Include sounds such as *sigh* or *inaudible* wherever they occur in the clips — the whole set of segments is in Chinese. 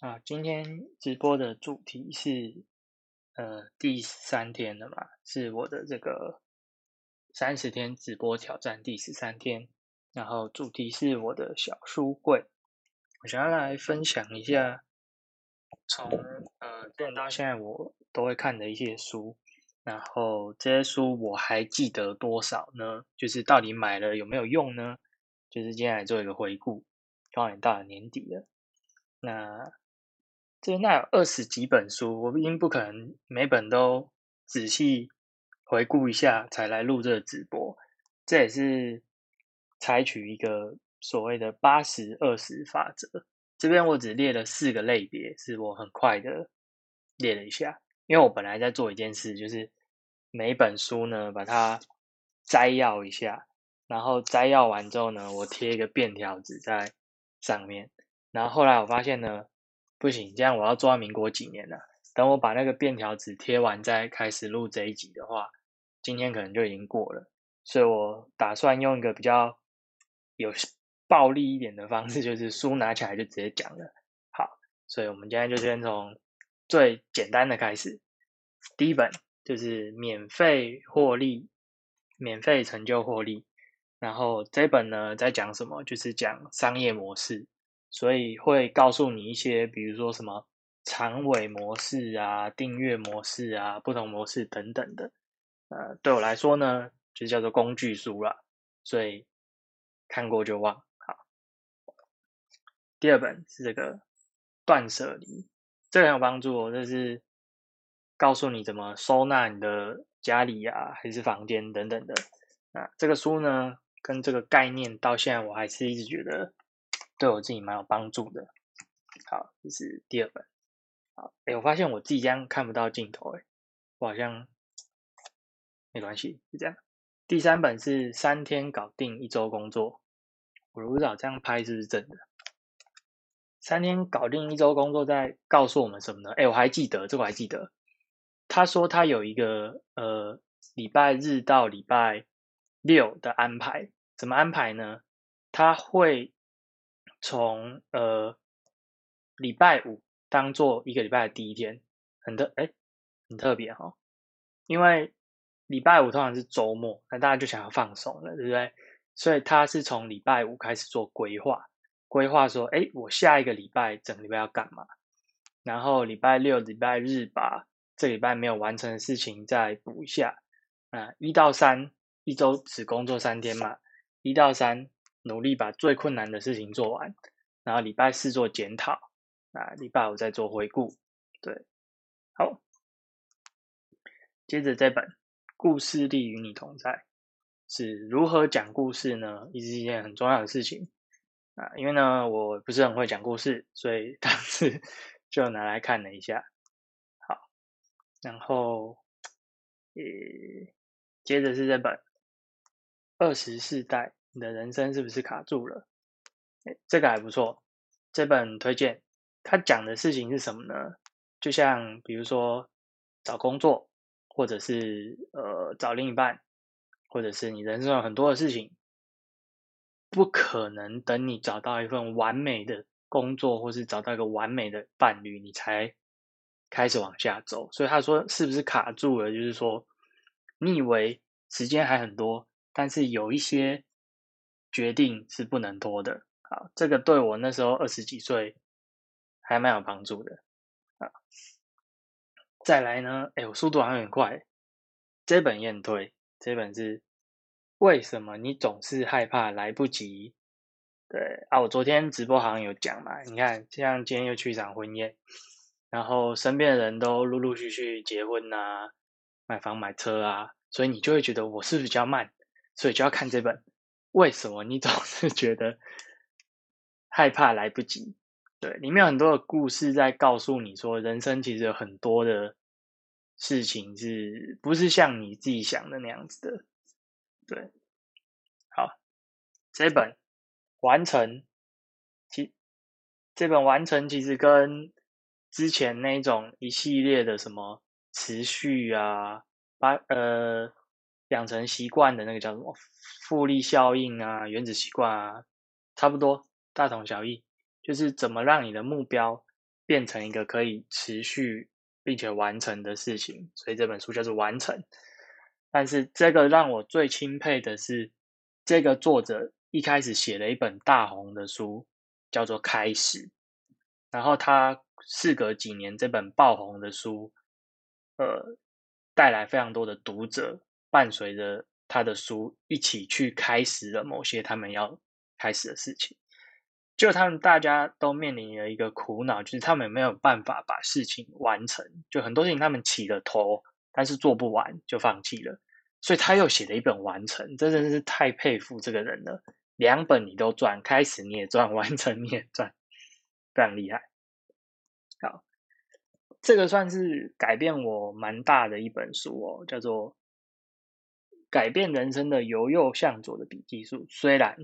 啊，今天直播的主题是，呃，第三天了嘛，是我的这个三十天直播挑战第十三天，然后主题是我的小书柜，我想要来分享一下，从呃，之前到现在我都会看的一些书，然后这些书我还记得多少呢？就是到底买了有没有用呢？就是今天来做一个回顾，刚好也到了年底了，那。这那有二十几本书，我应不可能每本都仔细回顾一下才来录这个直播。这也是采取一个所谓的八十二十法则。这边我只列了四个类别，是我很快的列了一下。因为我本来在做一件事，就是每本书呢把它摘要一下，然后摘要完之后呢，我贴一个便条纸在上面。然后后来我发现呢。不行，这样我要做到民国几年了？等我把那个便条纸贴完再开始录这一集的话，今天可能就已经过了。所以我打算用一个比较有暴力一点的方式，就是书拿起来就直接讲了。好，所以我们今天就先从最简单的开始。第一本就是免费获利，免费成就获利。然后这本呢在讲什么？就是讲商业模式。所以会告诉你一些，比如说什么长尾模式啊、订阅模式啊、不同模式等等的。呃，对我来说呢，就叫做工具书了。所以看过就忘。好，第二本是这个断舍离，这很有帮助哦。这是告诉你怎么收纳你的家里啊，还是房间等等的。啊，这个书呢，跟这个概念到现在我还是一直觉得。对我自己蛮有帮助的。好，这是第二本。好，哎，我发现我自己这样看不到镜头，哎，我好像没关系，是这样。第三本是三天搞定一周工作，我不知道这样拍是不是真的。三天搞定一周工作，在告诉我们什么呢？哎，我还记得这我，还记得。他说他有一个呃礼拜日到礼拜六的安排，怎么安排呢？他会。从呃礼拜五当做一个礼拜的第一天，很特哎很特别哈，因为礼拜五通常是周末，那大家就想要放松了，对不对？所以他是从礼拜五开始做规划，规划说，哎，我下一个礼拜整个礼拜要干嘛？然后礼拜六、礼拜日把这礼拜没有完成的事情再补一下。啊，一到三一周只工作三天嘛，一到三。努力把最困难的事情做完，然后礼拜四做检讨，啊，礼拜五再做回顾。对，好，接着这本《故事力与你同在》是如何讲故事呢？也是一件很重要的事情啊，因为呢，我不是很会讲故事，所以 *laughs* 当时就拿来看了一下。好，然后，呃，接着是这本《二十世代》。你的人生是不是卡住了？哎，这个还不错，这本推荐。他讲的事情是什么呢？就像比如说找工作，或者是呃找另一半，或者是你人生有很多的事情，不可能等你找到一份完美的工作，或是找到一个完美的伴侣，你才开始往下走。所以他说，是不是卡住了？就是说，你以为时间还很多，但是有一些。决定是不能拖的，好，这个对我那时候二十几岁还蛮有帮助的啊。再来呢，哎，我速度好像有点快，这本也很推，这本是为什么你总是害怕来不及？对啊，我昨天直播好像有讲嘛，你看，像今天又去一场婚宴，然后身边的人都陆陆续续结婚啊，买房买车啊，所以你就会觉得我是比较慢，所以就要看这本。为什么你总 *laughs* 是觉得害怕来不及？对，里面有很多的故事在告诉你说，人生其实有很多的事情是不是像你自己想的那样子的？对，好，这本完成，其这本完成其实跟之前那种一系列的什么持续啊，把呃。养成习惯的那个叫什么复利效应啊，原子习惯啊，差不多大同小异，就是怎么让你的目标变成一个可以持续并且完成的事情，所以这本书叫做完成。但是这个让我最钦佩的是，这个作者一开始写了一本大红的书，叫做《开始》，然后他事隔几年，这本爆红的书，呃，带来非常多的读者，伴随着他的书一起去开始了某些他们要开始的事情。就他们大家都面临了一个苦恼，就是他们没有办法把事情完成。就很多事情他们起了头，但是做不完就放弃了。所以他又写了一本《完成》，真的是太佩服这个人了。两本你都赚，开始你也赚，*laughs* 完成你也赚，非常厉害。好，这个算是改变我蛮大的一本书哦，叫做《改变人生的由右向左的笔记术》。虽然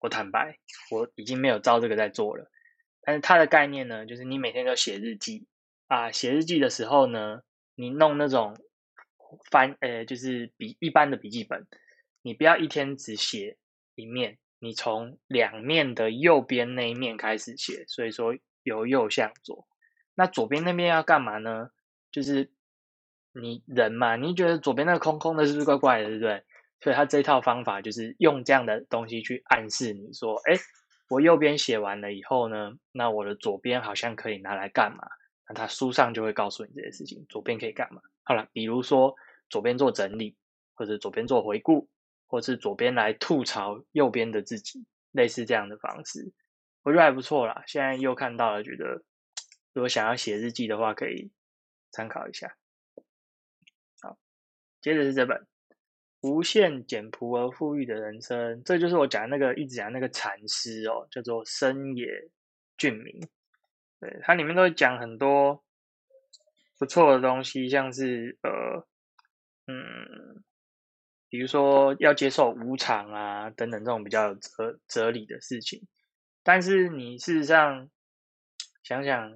我坦白，我已经没有照这个在做了。但是它的概念呢，就是你每天都写日记啊，写日记的时候呢，你弄那种翻，呃，就是笔一般的笔记本，你不要一天只写一面，你从两面的右边那一面开始写。所以说由右向左，那左边那边要干嘛呢？就是你人嘛，你觉得左边那个空空的，是不是怪怪的，对不对？所以他这套方法就是用这样的东西去暗示你说，哎，我右边写完了以后呢，那我的左边好像可以拿来干嘛？那他书上就会告诉你这些事情，左边可以干嘛？好了，比如说左边做整理，或者左边做回顾，或是左边来吐槽右边的自己，类似这样的方式，我觉得还不错啦。现在又看到了，觉得 *tsk* 如果想要写日记的话，可以参考一下。接着是这本。无限简朴而富裕的人生，这就是我讲那个一直讲那个禅师哦，叫做深野俊明。对，它里面都会讲很多不错的东西，像是呃，嗯，比如说要接受无常啊等等这种比较有哲哲理的事情。但是你事实上想想，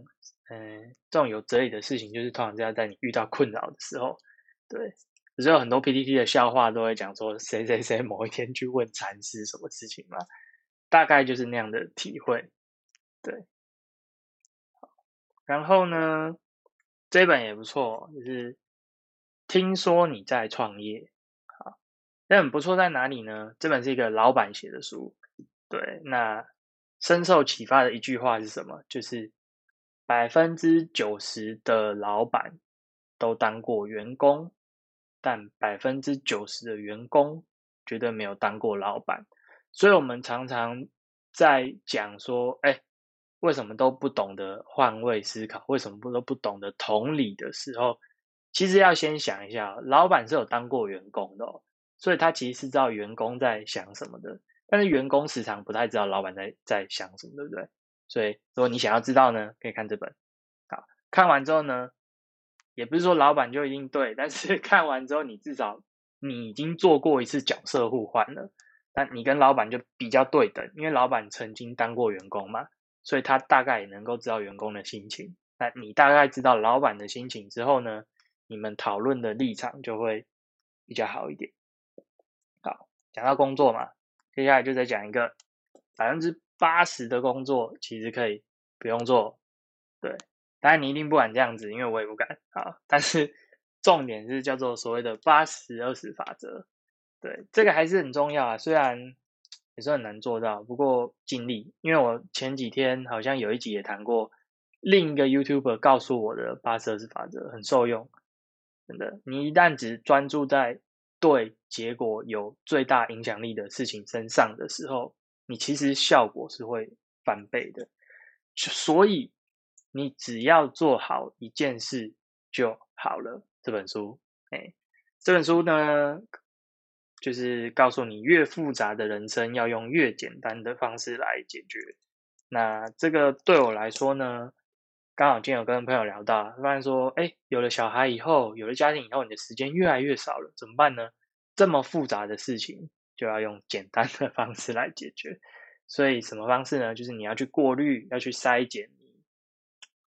嗯，这种有哲理的事情，就是通常是要在你遇到困扰的时候，对。只是有很多 PPT 的笑话都会讲说谁谁谁某一天去问禅师什么事情嘛，大概就是那样的体会。对，然后呢，这本也不错，就是听说你在创业，好，那很不错在哪里呢？这本是一个老板写的书，对，那深受启发的一句话是什么？就是百分之九十的老板都当过员工。但百分之九十的员工绝对没有当过老板，所以我们常常在讲说，哎，为什么都不懂得换位思考？为什么不都不懂得同理的时候，其实要先想一下，老板是有当过员工的，所以他其实是知道员工在想什么的。但是员工时常不太知道老板在在想什么，对不对？所以如果你想要知道呢，可以看这本。好，看完之后呢？也不是说老板就一定对，但是 *laughs* 看完之后，你至少你已经做过一次角色互换了，那你跟老板就比较对等，因为老板曾经当过员工嘛，所以他大概也能够知道员工的心情。那你大概知道老板的心情之后呢，你们讨论的立场就会比较好一点。好，讲到工作嘛，接下来就再讲一个百分之八十的工作其实可以不用做，对。当然你一定不敢这样子，因为我也不敢啊。但是重点是叫做所谓的八十二十法则，对这个还是很重要啊。虽然也是很难做到，不过尽力。因为我前几天好像有一集也谈过，另一个 YouTuber 告诉我的八十二十法则很受用。真的，你一旦只专注在对结果有最大影响力的事情身上的时候，你其实效果是会翻倍的。所以。你只要做好一件事就好了。这本书，哎，这本书呢，就是告诉你，越复杂的人生要用越简单的方式来解决。那这个对我来说呢，刚好今天有跟朋友聊到，发现说，哎，有了小孩以后，有了家庭以后，你的时间越来越少了，怎么办呢？这么复杂的事情，就要用简单的方式来解决。所以，什么方式呢？就是你要去过滤，要去筛减。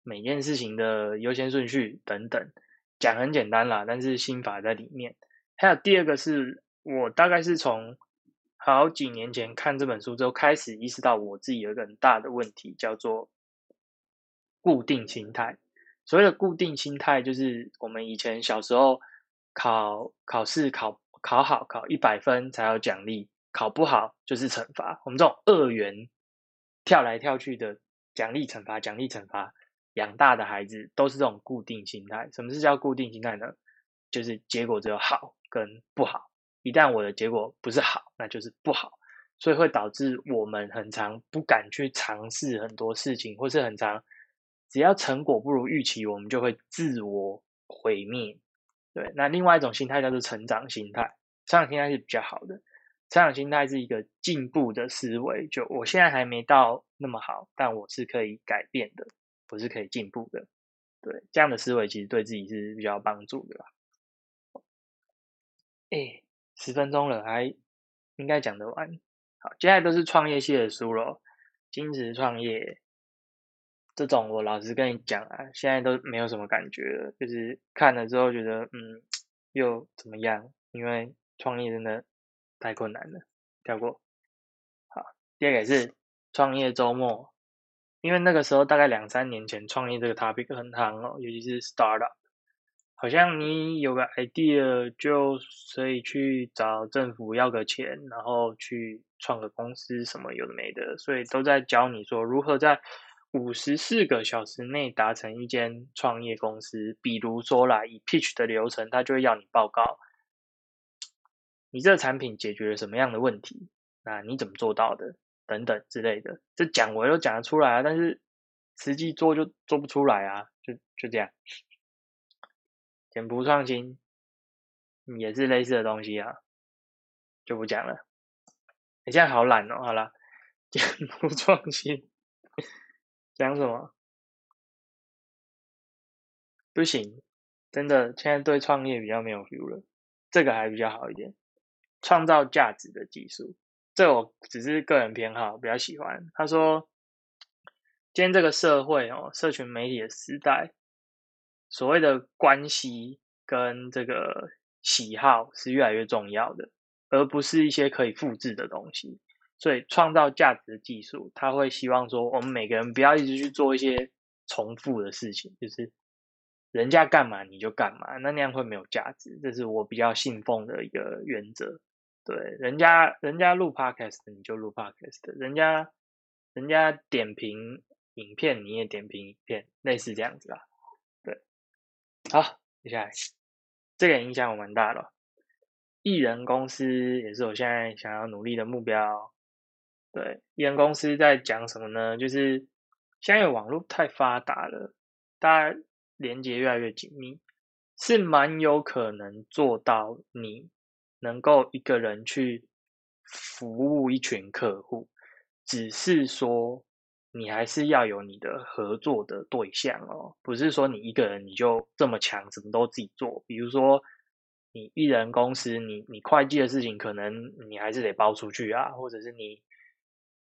每件事情的优先顺序等等，讲很简单啦，但是心法在里面。还有第二个是我大概是从好几年前看这本书之后，开始意识到我自己有一个很大的问题，叫做固定心态。所谓的固定心态，就是我们以前小时候考考试考考好考一百分才有奖励，考不好就是惩罚。我们这种二元跳来跳去的奖励惩罚奖励惩罚养大的孩子，都是这种固定心态。什么是叫固定心态呢？就是结果只有好跟不好。一旦我的结果不是好，那就是不好，所以会导致我们很常不敢去尝试很多事情，或是很常只要成果不如预期，我们就会自我毁灭。对，那另外一种心态叫做成长心态，成长心态是比较好的。成长心态是一个进步的思维，就我现在还没到那么好，但我是可以改变的，我是可以进步的。对，这样的思维其实对自己是比较帮助的啦。哎。十分钟了，还应该讲得完。好，接下来都是创业系的书咯。金石创业这种，我老实跟你讲啊，现在都没有什么感觉了。就是看了之后觉得，嗯，又怎么样？因为创业真的太困难了，跳过。好，第二个是创业周末，因为那个时候大概两三年前，创业这个 topic 很夯哦，尤其是 startup。好像你有个 idea 就所以去找政府要个钱，然后去创个公司，什么有的没的，所以都在教你说如何在五十四个小时内达成一间创业公司。比如说啦，以 pitch 的流程，他就会要你报告，你这个产品解决了什么样的问题，那你怎么做到的，等等之类的。这讲我都讲得出来啊，但是实际做就做不出来啊，就就这样。简朴创新也是类似的东西啊，就不讲了。你现在好懒哦，好了，简朴创新讲什么？不行，真的，现在对创业比较没有 feel 了。这个还比较好一点，创造价值的技术，这我只是个人偏好，比较喜欢。他说，今天这个社会哦，社群媒体的时代。所谓的关系跟这个喜好是越来越重要的，而不是一些可以复制的东西。所以创造价值的技术，他会希望说，我们每个人不要一直去做一些重复的事情，就是人家干嘛你就干嘛，那那样会没有价值。这是我比较信奉的一个原则。对，人家人家录 podcast 你就录 podcast，人家人家点评影片你也点评影片，类似这样子啊。好，接下来这个影响我蛮大的，艺人公司也是我现在想要努力的目标。对，艺人公司在讲什么呢？就是现在网络太发达了，大家连接越来越紧密，是蛮有可能做到你能够一个人去服务一群客户，只是说。你还是要有你的合作的对象哦，不是说你一个人你就这么强，什么都自己做。比如说你艺人公司，你你会计的事情可能你还是得包出去啊，或者是你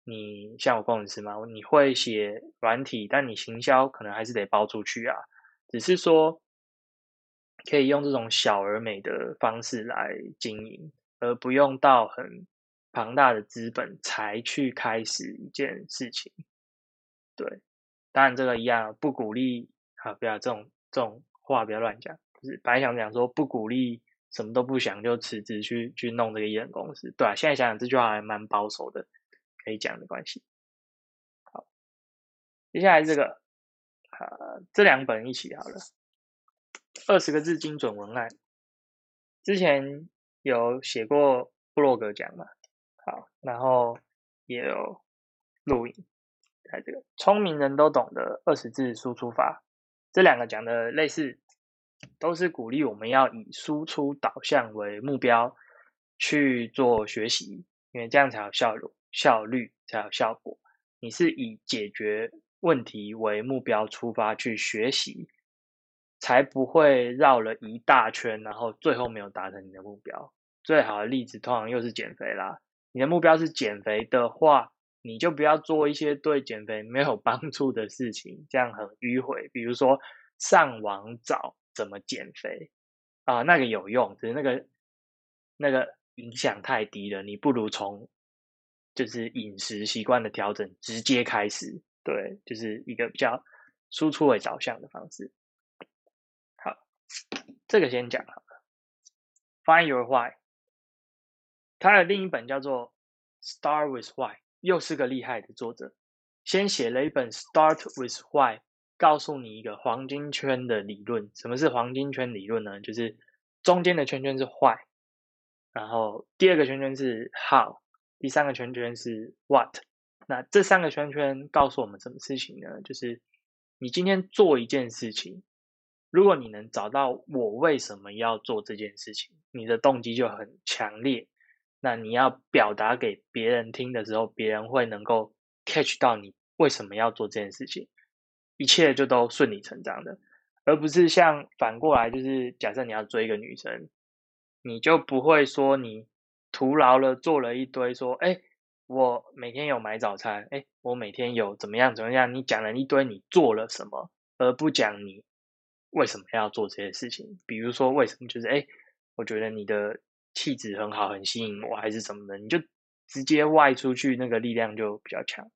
你像我工程师嘛，你会写软体，但你行销可能还是得包出去啊。只是说可以用这种小而美的方式来经营，而不用到很庞大的资本才去开始一件事情。对，当然这个一样不鼓励啊，不要这种这种话不要乱讲。就是本来想讲说不鼓励，什么都不想就辞职去去弄这个艺人公司，对啊，现在想想这句话还蛮保守的，可以讲的关系。好，接下来这个啊，这两本一起好了，二十个字精准文案，之前有写过布洛格讲嘛，好，然后也有录影。在这个聪明人都懂的二十字输出法，这两个讲的类似，都是鼓励我们要以输出导向为目标去做学习，因为这样才有效率，效率才有效果。你是以解决问题为目标出发去学习，才不会绕了一大圈，然后最后没有达成你的目标。最好的例子通常又是减肥啦，你的目标是减肥的话。你就不要做一些对减肥没有帮助的事情，这样很迂回。比如说上网找怎么减肥啊，那个有用，只是那个那个影响太低了。你不如从就是饮食习惯的调整直接开始，对，就是一个比较输出为导向的方式。这个先讲好了。Find Your Why，他的另一本叫做 Start with Why，又是个厉害的作者，先写了一本 Start with Why，告诉你一个黄金圈的理论。什么是黄金圈理论呢？就是中间的圈圈是 Why，然后第二个圈圈是 How，第三个圈圈是 What。那这三个圈圈告诉我们什么事情呢？就是你今天做一件事情。如果你能找到我为什么要做这件事情，你的动机就很强烈。那你要表达给别人听的时候，别人会能够 catch 到你为什么要做这件事情，一切就都顺理成章的，而不是像反过来，就是假设你要追一个女生，你就不会说你徒劳了做了一堆，说哎，我每天有买早餐，哎，我每天有怎么样怎么样，你讲了一堆你做了什么，而不讲你。为什么要做这些事情？比如说，为什么就是哎，我觉得你的气质很好，很吸引我，还是什么的？你就直接外出去，那个力量就比较强。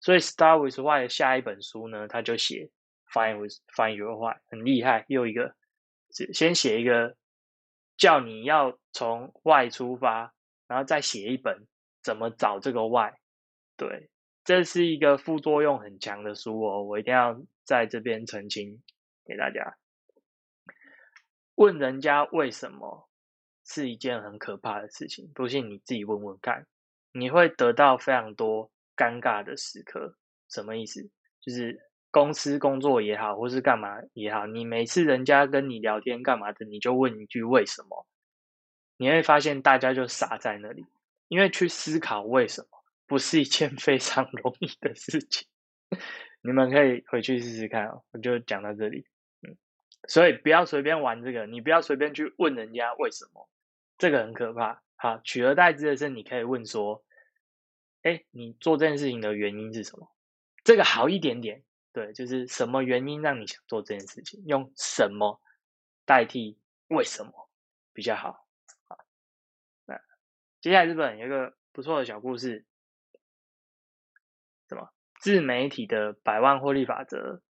所以 Star with Why 的下一本书呢，他就写 Find with Find Your Why，很厉害。又一个，先写一个叫你要从外出发，然后再写一本怎么找这个 Why。对，这是一个副作用很强的书哦，我一定要在这边澄清。给大家问人家为什么是一件很可怕的事情，不信你自己问问看，你会得到非常多尴尬的时刻。什么意思？就是公司工作也好，或是干嘛也好，你每次人家跟你聊天干嘛的，你就问一句为什么，你会发现大家就傻在那里，因为去思考为什么不是一件非常容易的事情。*laughs* 你们可以回去试试看哦，我就讲到这里。所以不要随便玩这个，你不要随便去问人家为什么，这个很可怕。好，取而代之的是，你可以问说：“哎，你做这件事情的原因是什么？”这个好一点点，对，就是什么原因让你想做这件事情？用什么代替为什么比较好？好，那接下来日本有一个不错的小故事，什么自媒体的百万获利法则。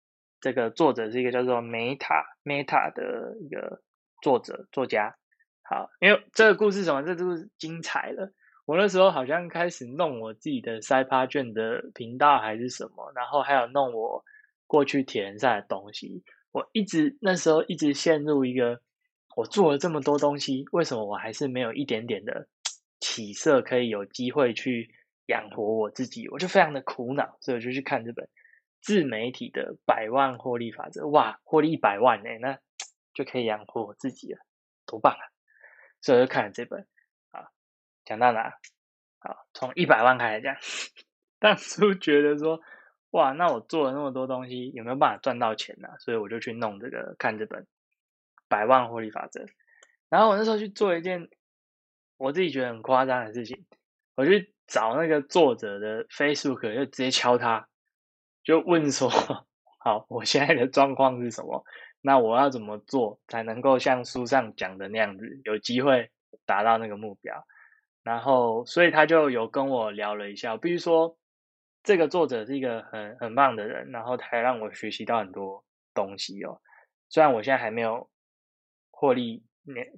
这个作者是一个叫做 Meta Meta 的一个作者作家。好，因为这个故事什么，这就是精彩了。我那时候好像开始弄我自己的塞趴卷的频道还是什么，然后还有弄我过去铁人赛的东西。我一直那时候一直陷入一个，我做了这么多东西，为什么我还是没有一点点的起色，可以有机会去养活我自己？我就非常的苦恼，所以我就去看这本。自媒体的百万获利法则，哇，获利一百万呢，那 *tsk* 就可以养活我自己了，多棒啊！所以我就看了这本，啊，讲到哪？啊，从一百万开始讲。*laughs* 当初觉得说，哇，那我做了那么多东西，有没有办法赚到钱呢？所以我就去弄这个，看这本百万获利法则。然后我那时候去做一件我自己觉得很夸张的事情，我去找那个作者的 Facebook，就直接敲他。就问说，*laughs* 好，我现在的状况是什么？那我要怎么做才能够像书上讲的那样子，有机会达到那个目标？然后，所以他就有跟我聊了一下。必须说，这个作者是一个很很棒的人，然后他让我学习到很多东西哦。虽然我现在还没有获利，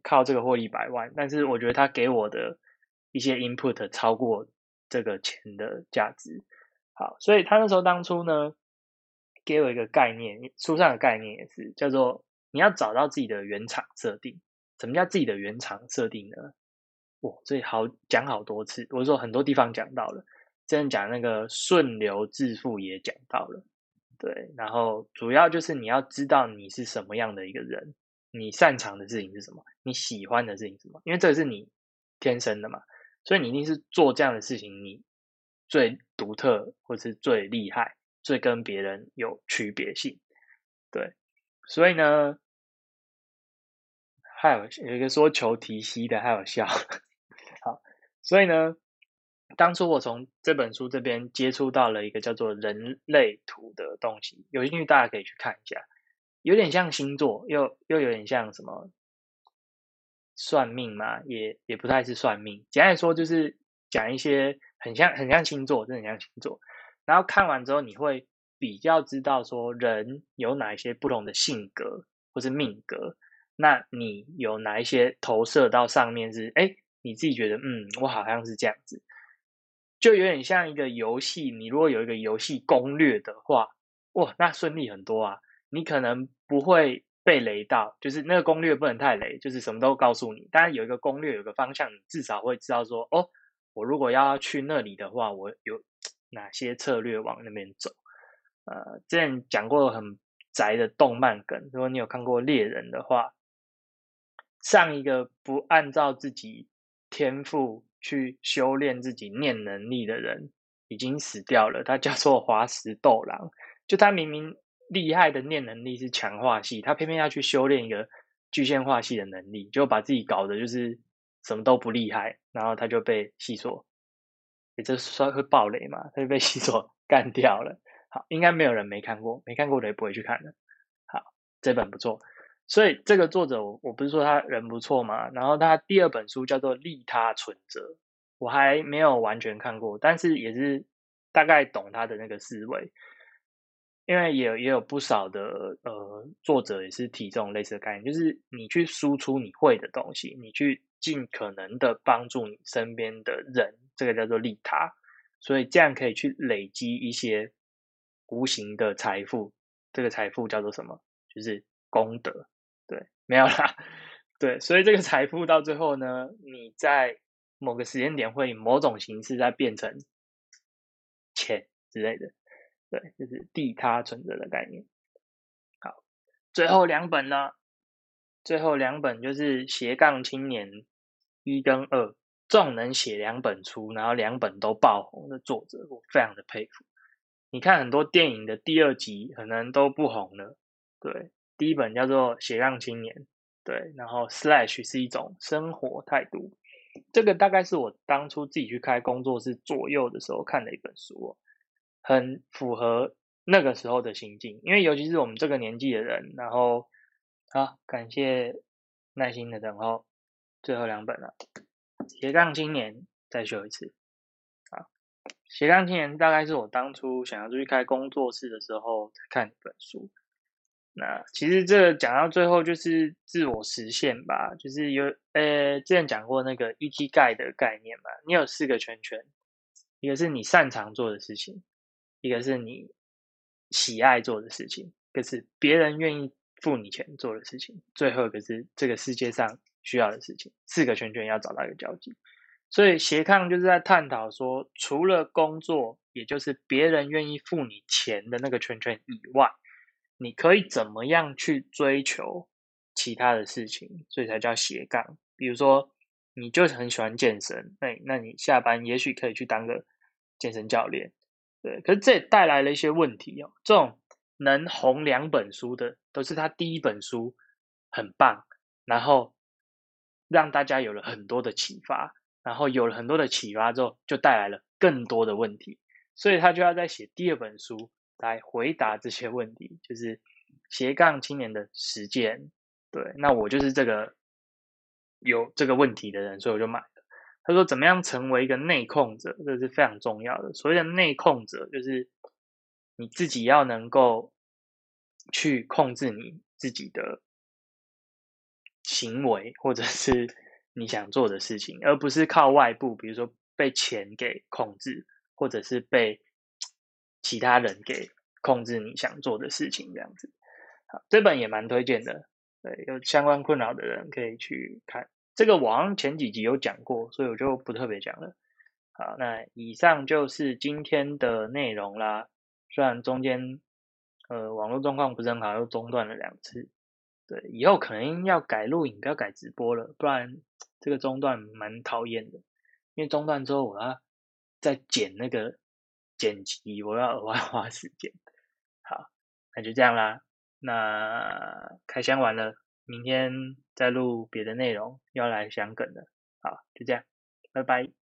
靠这个获利百万，但是我觉得他给我的一些 input 超过这个钱的价值。好，所以他那时候当初呢，给我一个概念，书上的概念也是叫做你要找到自己的原厂设定。什么叫自己的原厂设定呢？哇，这好讲好多次，我说很多地方讲到了，真的讲那个顺流致富也讲到了，对，然后主要就是你要知道你是什么样的一个人，你擅长的事情是什么，你喜欢的事情是什么，因为这个是你天生的嘛，所以你一定是做这样的事情，你。最独特，或是最厉害，最跟别人有区别性，对，所以呢，还有有一个说求提息的，还有笑，*laughs* 好，所以呢，当初我从这本书这边接触到了一个叫做人类图的东西，有兴趣大家可以去看一下，有点像星座，又又有点像什么算命嘛，也也不太是算命，简单来说就是讲一些。很像很像星座，真的很像星座。然后看完之后，你会比较知道说人有哪一些不同的性格或是命格，那你有哪一些投射到上面是，哎，你自己觉得，嗯，我好像是这样子，就有点像一个游戏，你如果有一个游戏攻略的话，哇，那顺利很多啊，你可能不会被雷到，就是那个攻略不能太雷，就是什么都告诉你，当然有一个攻略，有个方向，你至少会知道说，哦，我如果要去那里的话，我有哪些策略往那边走。呃，之前讲过很宅的动漫梗，如果你有看过猎人的话，上一个不按照自己天赋去修炼自己念能力的人已经死掉了，他叫做华石斗狼。就他明明厉害的念能力是强化系，他偏偏要去修炼一个具现化系的能力，就把自己搞得就是什么都不厉害，然后他就被细索，也这算会爆雷嘛？他就被细索 *laughs* 干掉了。好应该没有人没看过，没看过的也不会去看的。好，这本不错，所以这个作者我我不是说他人不错嘛，然后他第二本书叫做《利他存折》，我还没有完全看过，但是也是大概懂他的那个思维，因为也也有不少的呃作者也是提这种类似的概念，就是你去输出你会的东西，你去尽可能的帮助你身边的人，这个叫做利他，所以这样可以去累积一些。无形的财富，这个财富叫做什么？就是功德。对，没有啦。*laughs* 对，所以这个财富到最后呢，你在某个时间点会以某种形式再变成钱之类的。对，就是地他存折的概念。好，最后两本呢？最后两本就是斜杠青年一跟二，这种能写两本出，然后两本都爆红的作者，我非常的佩服。你看很多电影的第二集可能都不红了，对，第一本叫做《斜杠青年》，对，然后 Slash 是一种生活态度，这个大概是我当初自己去开工作室左右的时候看的一本书，很符合那个时候的心境，因为尤其是我们这个年纪的人，然后好，感谢耐心的等候，最后两本了，《斜杠青年》再秀一次。斜杠青年大概是我当初想要出去开工作室的时候看一本书。那其实这讲到最后就是自我实现吧，就是有呃之前讲过那个 ET 盖的概念嘛。你有四个圈圈，一个是你擅长做的事情，一个是你喜爱做的事情，一个是别人愿意付你钱做的事情，最后一个是这个世界上需要的事情。四个圈圈要找到一个交集。所以斜杠就是在探讨说，除了工作，也就是别人愿意付你钱的那个圈圈以外，你可以怎么样去追求其他的事情？所以才叫斜杠。比如说，你就很喜欢健身，那那你下班也许可以去当个健身教练，对。可是这也带来了一些问题哦。这种能红两本书的，都是他第一本书很棒，然后让大家有了很多的启发。然后有了很多的启发之后，就带来了更多的问题，所以他就要再写第二本书来回答这些问题，就是斜杠青年的实践。对，那我就是这个有这个问题的人，所以我就买。他说，怎么样成为一个内控者，这是非常重要的。所谓的内控者，就是你自己要能够去控制你自己的行为，或者是。你想做的事情，而不是靠外部，比如说被钱给控制，或者是被其他人给控制你想做的事情，这样子。好，这本也蛮推荐的，对，有相关困扰的人可以去看。这个我前几集有讲过，所以我就不特别讲了。好，那以上就是今天的内容啦。虽然中间呃网络状况不是很好，又中断了两次。对，以后可能要改录影，不要改直播了，不然 *tsk* 这个中断蛮讨厌的。因为中断之后，我要再剪那个剪辑，我要额外花时间。好，那就这样啦。那开箱完了，明天再录别的内容，要来想梗的。好，就这样，拜拜。